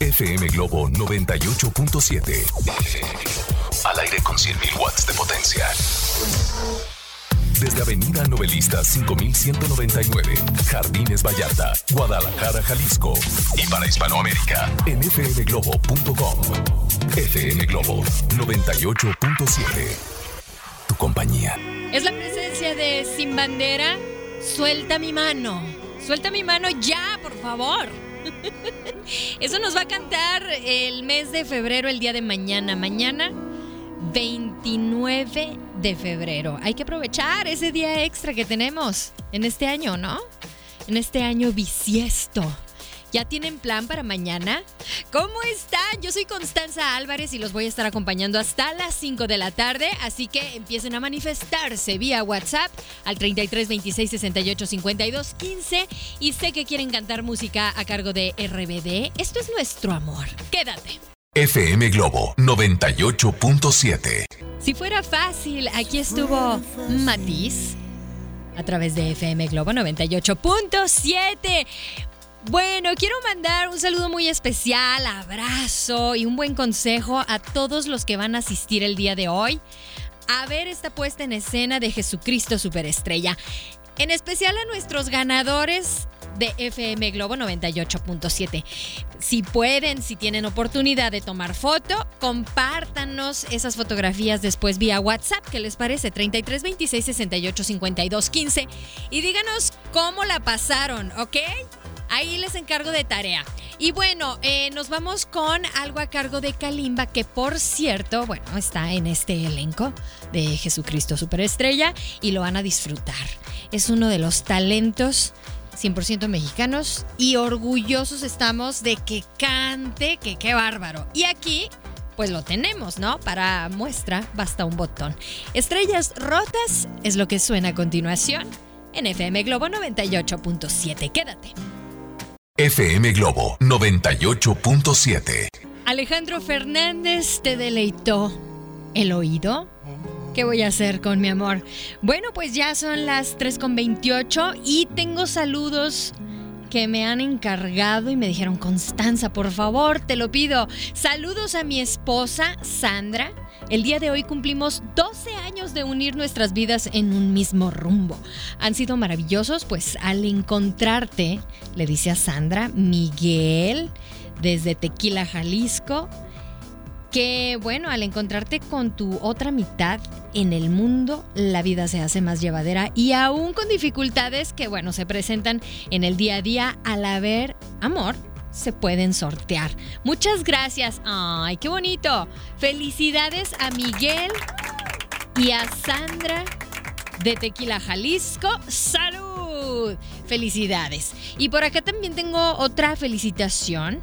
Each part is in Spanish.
FM Globo 98.7. Al aire con 100.000 watts de potencia. Desde Avenida Novelista 5199, Jardines Vallarta, Guadalajara, Jalisco. Y para Hispanoamérica, en fmglobo.com. FM Globo 98.7. Tu compañía. Es la presencia de Sin Bandera. Suelta mi mano. Suelta mi mano ya, por favor. Eso nos va a cantar el mes de febrero, el día de mañana. Mañana, 29 de febrero. Hay que aprovechar ese día extra que tenemos en este año, ¿no? En este año bisiesto. ¿Ya tienen plan para mañana? ¿Cómo están? Yo soy Constanza Álvarez y los voy a estar acompañando hasta las 5 de la tarde, así que empiecen a manifestarse vía WhatsApp al 33 26 68 52 15 y sé que quieren cantar música a cargo de RBD. Esto es nuestro amor. Quédate. FM Globo 98.7. Si fuera fácil, aquí estuvo Matiz a través de FM Globo 98.7. Bueno, quiero mandar un saludo muy especial, abrazo y un buen consejo a todos los que van a asistir el día de hoy a ver esta puesta en escena de Jesucristo Superestrella. En especial a nuestros ganadores de FM Globo 98.7. Si pueden, si tienen oportunidad de tomar foto, compártanos esas fotografías después vía WhatsApp. ¿Qué les parece? 33 26 68 52 15. Y díganos cómo la pasaron, ¿ok? Ahí les encargo de tarea. Y bueno, eh, nos vamos con algo a cargo de Kalimba, que por cierto, bueno, está en este elenco de Jesucristo Superestrella y lo van a disfrutar. Es uno de los talentos 100% mexicanos y orgullosos estamos de que cante, que qué bárbaro. Y aquí pues lo tenemos, ¿no? Para muestra basta un botón. Estrellas rotas es lo que suena a continuación en FM Globo 98.7. Quédate. FM Globo 98.7. Alejandro Fernández te deleitó el oído. ¿Qué voy a hacer con mi amor? Bueno, pues ya son las 3.28 y tengo saludos que me han encargado y me dijeron, Constanza, por favor, te lo pido. Saludos a mi esposa, Sandra. El día de hoy cumplimos 12 años de unir nuestras vidas en un mismo rumbo. Han sido maravillosos, pues al encontrarte, le dice a Sandra, Miguel, desde Tequila, Jalisco, que bueno, al encontrarte con tu otra mitad en el mundo, la vida se hace más llevadera y aún con dificultades que bueno, se presentan en el día a día al haber amor. Se pueden sortear. Muchas gracias. Ay, qué bonito. Felicidades a Miguel y a Sandra de Tequila Jalisco. ¡Salud! Felicidades. Y por acá también tengo otra felicitación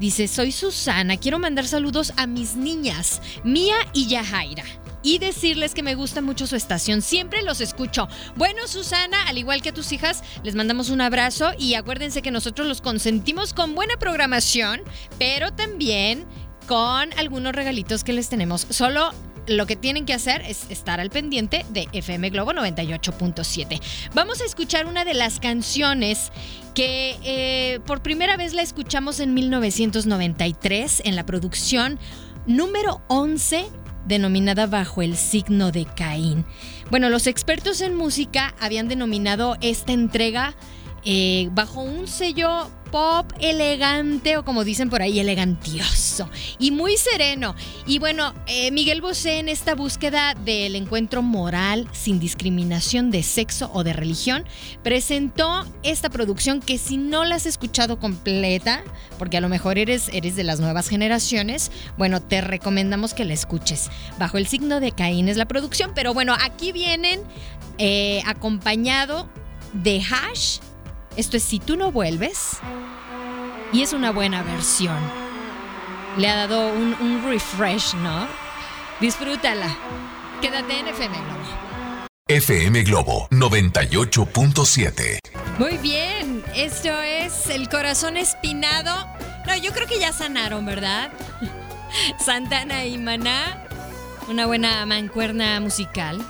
Dice, soy Susana, quiero mandar saludos a mis niñas, Mía y Yajaira. Y decirles que me gusta mucho su estación, siempre los escucho. Bueno, Susana, al igual que a tus hijas, les mandamos un abrazo y acuérdense que nosotros los consentimos con buena programación, pero también con algunos regalitos que les tenemos. Solo lo que tienen que hacer es estar al pendiente de FM Globo 98.7. Vamos a escuchar una de las canciones que eh, por primera vez la escuchamos en 1993 en la producción número 11 denominada Bajo el signo de Caín. Bueno, los expertos en música habían denominado esta entrega eh, bajo un sello pop elegante o como dicen por ahí, elegantioso y muy sereno. Y bueno, eh, Miguel Bosé en esta búsqueda del encuentro moral sin discriminación de sexo o de religión presentó esta producción que si no la has escuchado completa, porque a lo mejor eres, eres de las nuevas generaciones, bueno, te recomendamos que la escuches. Bajo el signo de Caín es la producción, pero bueno, aquí vienen eh, acompañado de Hash esto es Si tú no vuelves y es una buena versión. le ha dado un, un refresh, ¿no? Disfrútala. Quédate en FM Globo. FM Globo 98.7. Muy bien, esto es El Corazón Espinado. No, yo creo que ya sanaron, ¿verdad? Santana y Maná, una buena mancuerna musical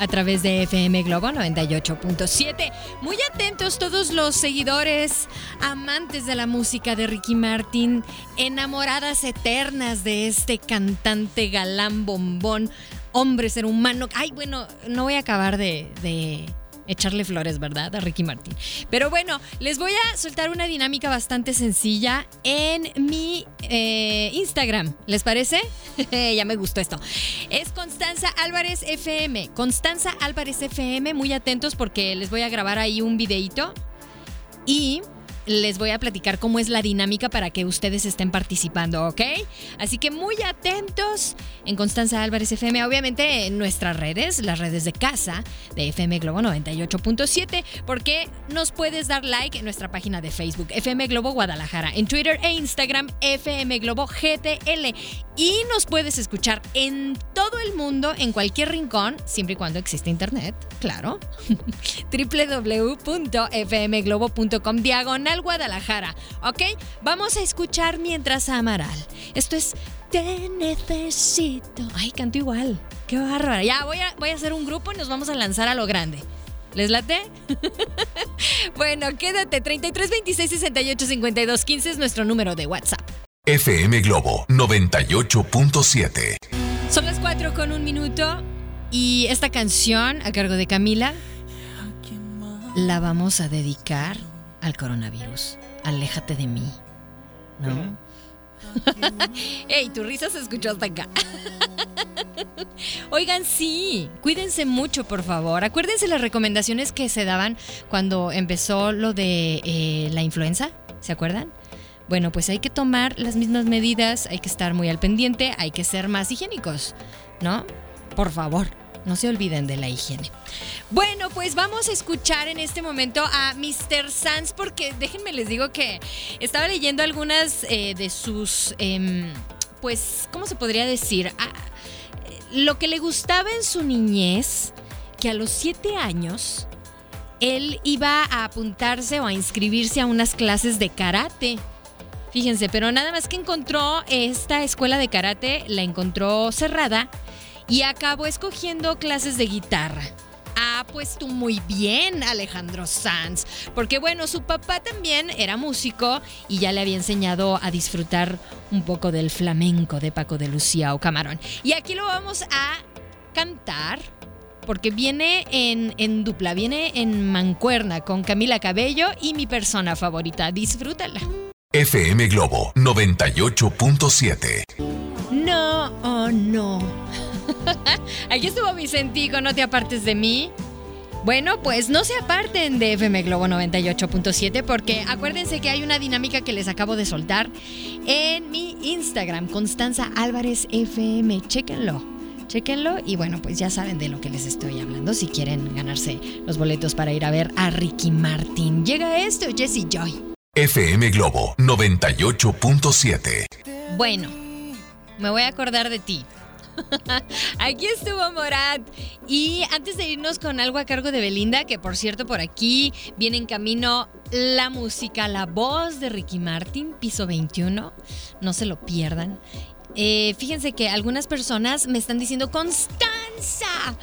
a través de FM Globo 98.7. Muy atentos todos los seguidores, amantes de la música de Ricky Martin, enamoradas eternas de este cantante galán bombón, hombre, ser humano. Ay, bueno, no voy a acabar de, de echarle flores, ¿verdad? A Ricky Martin. Pero bueno, les voy a soltar una dinámica bastante sencilla en mi eh, Instagram. ¿Les parece? ya me gustó esto. Es Constanza Álvarez FM. Constanza Álvarez FM, muy atentos porque les voy a grabar ahí un videito. Y les voy a platicar cómo es la dinámica para que ustedes estén participando, ¿ok? Así que muy atentos en Constanza Álvarez FM, obviamente en nuestras redes, las redes de casa de FM Globo 98.7, porque nos puedes dar like en nuestra página de Facebook, FM Globo Guadalajara, en Twitter e Instagram, FM Globo GTL. Y nos puedes escuchar en todo el mundo, en cualquier rincón, siempre y cuando existe internet, claro. www.fmglobo.com diagonal Guadalajara. ¿Ok? Vamos a escuchar mientras Amaral. Esto es Te necesito. Ay, canto igual. Qué bárbara. Ya voy a, voy a hacer un grupo y nos vamos a lanzar a lo grande. ¿Les late? bueno, quédate. 33 26 68 52 15 es nuestro número de WhatsApp. FM Globo 98.7. Son las 4 con un minuto y esta canción a cargo de Camila la vamos a dedicar al coronavirus. Aléjate de mí. ¿No? ¡Ey! Tu risa se escuchó hasta acá. Oigan, sí, cuídense mucho, por favor. Acuérdense las recomendaciones que se daban cuando empezó lo de eh, la influenza. ¿Se acuerdan? Bueno, pues hay que tomar las mismas medidas, hay que estar muy al pendiente, hay que ser más higiénicos, ¿no? Por favor, no se olviden de la higiene. Bueno, pues vamos a escuchar en este momento a Mr. Sanz porque déjenme les digo que estaba leyendo algunas eh, de sus, em, pues, ¿cómo se podría decir? Ah, lo que le gustaba en su niñez, que a los siete años él iba a apuntarse o a inscribirse a unas clases de karate. Fíjense, pero nada más que encontró esta escuela de karate, la encontró cerrada y acabó escogiendo clases de guitarra. Ah, pues tú muy bien, Alejandro Sanz. Porque bueno, su papá también era músico y ya le había enseñado a disfrutar un poco del flamenco de Paco de Lucía o Camarón. Y aquí lo vamos a cantar porque viene en, en, dupla, viene en mancuerna con Camila Cabello y mi persona favorita. Disfrútala. FM Globo 98.7. No, oh no. Aquí estuvo Vicentico, no te apartes de mí. Bueno, pues no se aparten de FM Globo 98.7 porque acuérdense que hay una dinámica que les acabo de soltar en mi Instagram, Constanza Álvarez FM. Chéquenlo. Chéquenlo y bueno, pues ya saben de lo que les estoy hablando si quieren ganarse los boletos para ir a ver a Ricky Martin. Llega esto, Jesse Joy. FM Globo 98.7. Bueno, me voy a acordar de ti. aquí estuvo Morat. Y antes de irnos con algo a cargo de Belinda, que por cierto por aquí viene en camino la música, la voz de Ricky Martin, piso 21. No se lo pierdan. Eh, fíjense que algunas personas me están diciendo, Constanza.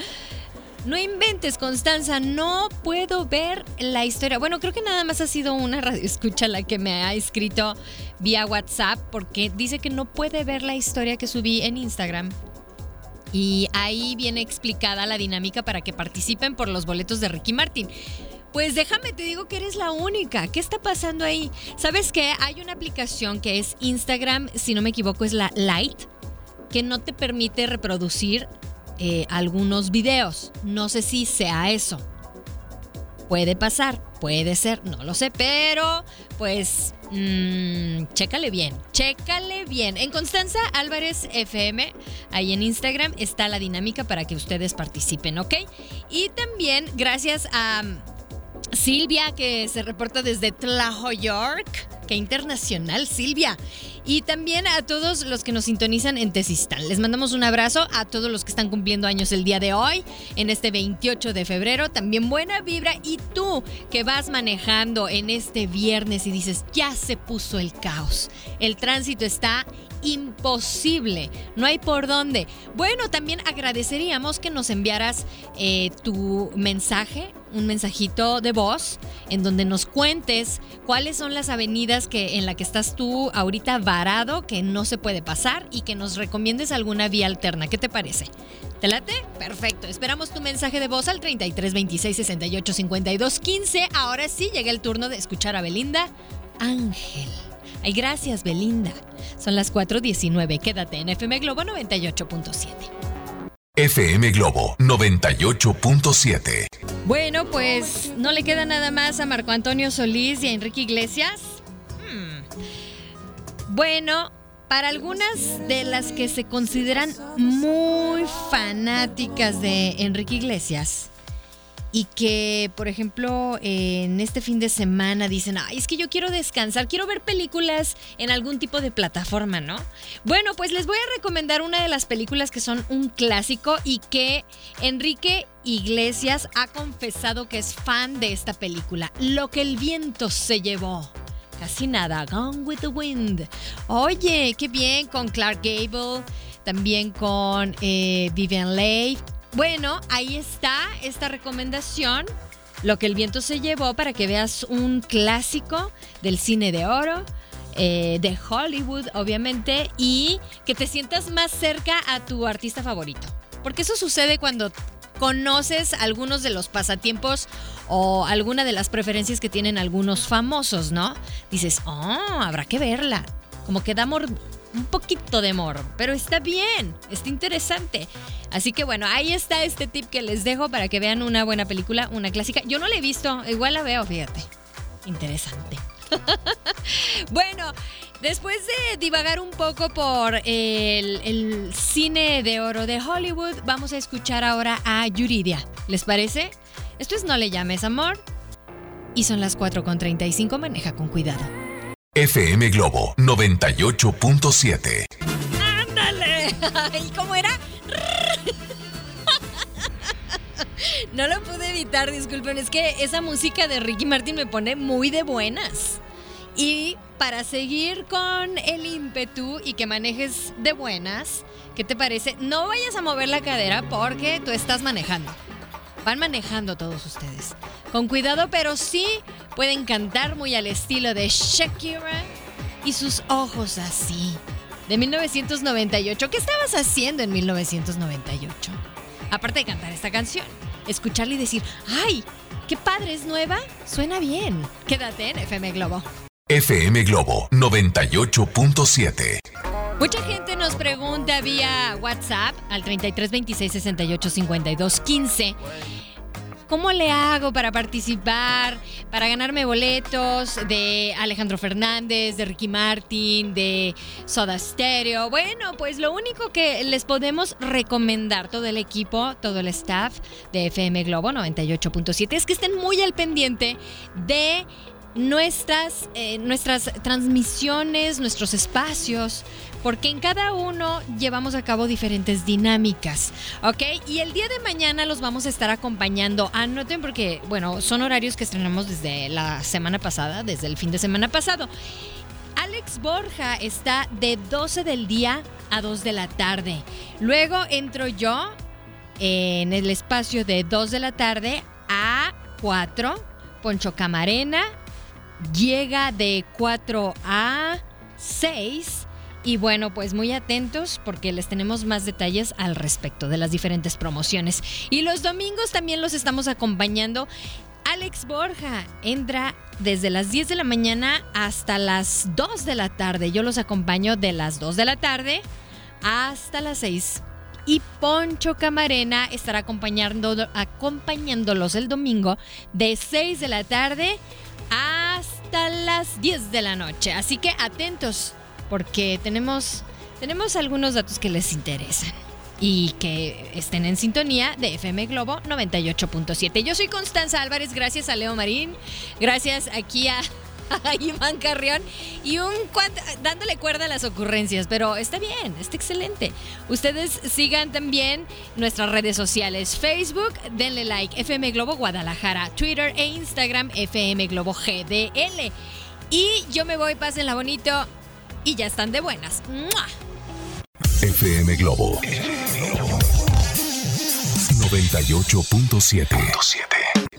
No inventes, Constanza, no puedo ver la historia. Bueno, creo que nada más ha sido una radio escucha la que me ha escrito vía WhatsApp porque dice que no puede ver la historia que subí en Instagram. Y ahí viene explicada la dinámica para que participen por los boletos de Ricky Martin. Pues déjame, te digo que eres la única. ¿Qué está pasando ahí? ¿Sabes qué? Hay una aplicación que es Instagram, si no me equivoco, es la Lite, que no te permite reproducir eh, algunos videos. No sé si sea eso. Puede pasar, puede ser, no lo sé, pero pues mmm, chécale bien, chécale bien. En Constanza Álvarez FM, ahí en Instagram, está la dinámica para que ustedes participen, ¿ok? Y también gracias a Silvia, que se reporta desde Tlajo York. Qué internacional, Silvia. Y también a todos los que nos sintonizan en Tesistán. Les mandamos un abrazo a todos los que están cumpliendo años el día de hoy, en este 28 de febrero. También buena vibra. Y tú que vas manejando en este viernes y dices, ya se puso el caos. El tránsito está imposible. No hay por dónde. Bueno, también agradeceríamos que nos enviaras eh, tu mensaje, un mensajito de voz, en donde nos cuentes cuáles son las avenidas que, en la que estás tú ahorita varado, que no se puede pasar, y que nos recomiendes alguna vía alterna. ¿Qué te parece? ¿Te late? Perfecto. Esperamos tu mensaje de voz al 33 26 68 52 15. Ahora sí llega el turno de escuchar a Belinda Ángel. Ay, gracias, Belinda. Son las 4.19. Quédate en FM Globo 98.7. FM Globo 98.7. Bueno, pues no le queda nada más a Marco Antonio Solís y a Enrique Iglesias. Hmm. Bueno, para algunas de las que se consideran muy fanáticas de Enrique Iglesias, y que, por ejemplo, en este fin de semana dicen, ay, es que yo quiero descansar, quiero ver películas en algún tipo de plataforma, ¿no? Bueno, pues les voy a recomendar una de las películas que son un clásico y que Enrique Iglesias ha confesado que es fan de esta película, Lo que el viento se llevó. Casi nada, Gone with the Wind. Oye, qué bien con Clark Gable, también con eh, Vivian Leigh bueno, ahí está esta recomendación, lo que el viento se llevó para que veas un clásico del cine de oro. Eh, de Hollywood, obviamente, y que te sientas más cerca a tu artista favorito. Porque eso sucede cuando conoces algunos de los pasatiempos o alguna de las preferencias que tienen algunos famosos, ¿no? Dices, oh, habrá que verla. Como que da un poquito de morro, pero está bien, está interesante. Así que bueno, ahí está este tip que les dejo para que vean una buena película, una clásica. Yo no la he visto, igual la veo, fíjate. Interesante. bueno, después de divagar un poco por el, el, cine de oro de Hollywood, vamos a escuchar ahora a Yuridia. ¿Les parece? Esto es No le llames amor. Y son las 4.35, maneja con cuidado. FM Globo 98.7. ¡Ándale! ¿Y cómo era? No lo pude evitar, disculpen. Es que esa música de Ricky Martin me pone muy de buenas. Y para seguir con el ímpetu y que manejes de buenas, ¿qué te parece? No vayas a mover la cadera porque tú estás manejando. Van manejando todos ustedes. Con cuidado, pero sí pueden cantar muy al estilo de Shakira y sus ojos así. De 1998. ¿Qué estabas haciendo en 1998? Aparte de cantar esta canción, escucharla y decir, ¡ay! ¡Qué padre es nueva! Suena bien. Quédate en FM Globo. FM Globo 98.7. Mucha gente nos pregunta vía WhatsApp al 33 26 68 52 15. ¿Cómo le hago para participar, para ganarme boletos de Alejandro Fernández, de Ricky Martin, de Soda Stereo? Bueno, pues lo único que les podemos recomendar, todo el equipo, todo el staff de FM Globo 98.7, es que estén muy al pendiente de nuestras, eh, nuestras transmisiones, nuestros espacios, porque en cada uno llevamos a cabo diferentes dinámicas, ¿ok? Y el día de mañana los vamos a estar acompañando. Anoten porque, bueno, son horarios que estrenamos desde la semana pasada, desde el fin de semana pasado. Alex Borja está de 12 del día a 2 de la tarde. Luego entro yo en el espacio de 2 de la tarde a 4. Poncho Camarena llega de 4 a 6 y bueno, pues muy atentos porque les tenemos más detalles al respecto de las diferentes promociones. Y los domingos también los estamos acompañando. Alex Borja entra desde las 10 de la mañana hasta las 2 de la tarde. Yo los acompaño de las 2 de la tarde hasta las 6. Y Poncho Camarena estará acompañando, acompañándolos el domingo de 6 de la tarde hasta las 10 de la noche. Así que atentos porque tenemos, tenemos algunos datos que les interesan y que estén en sintonía de FM Globo 98.7. Yo soy Constanza Álvarez, gracias a Leo Marín, gracias aquí a Iván Carrión. Y un dándole cuerda a las ocurrencias, pero está bien, está excelente. Ustedes sigan también nuestras redes sociales, Facebook, denle like, FM Globo Guadalajara, Twitter e Instagram, FM Globo GDL. Y yo me voy, pásenla bonito y ya están de buenas. FM Globo. 98.7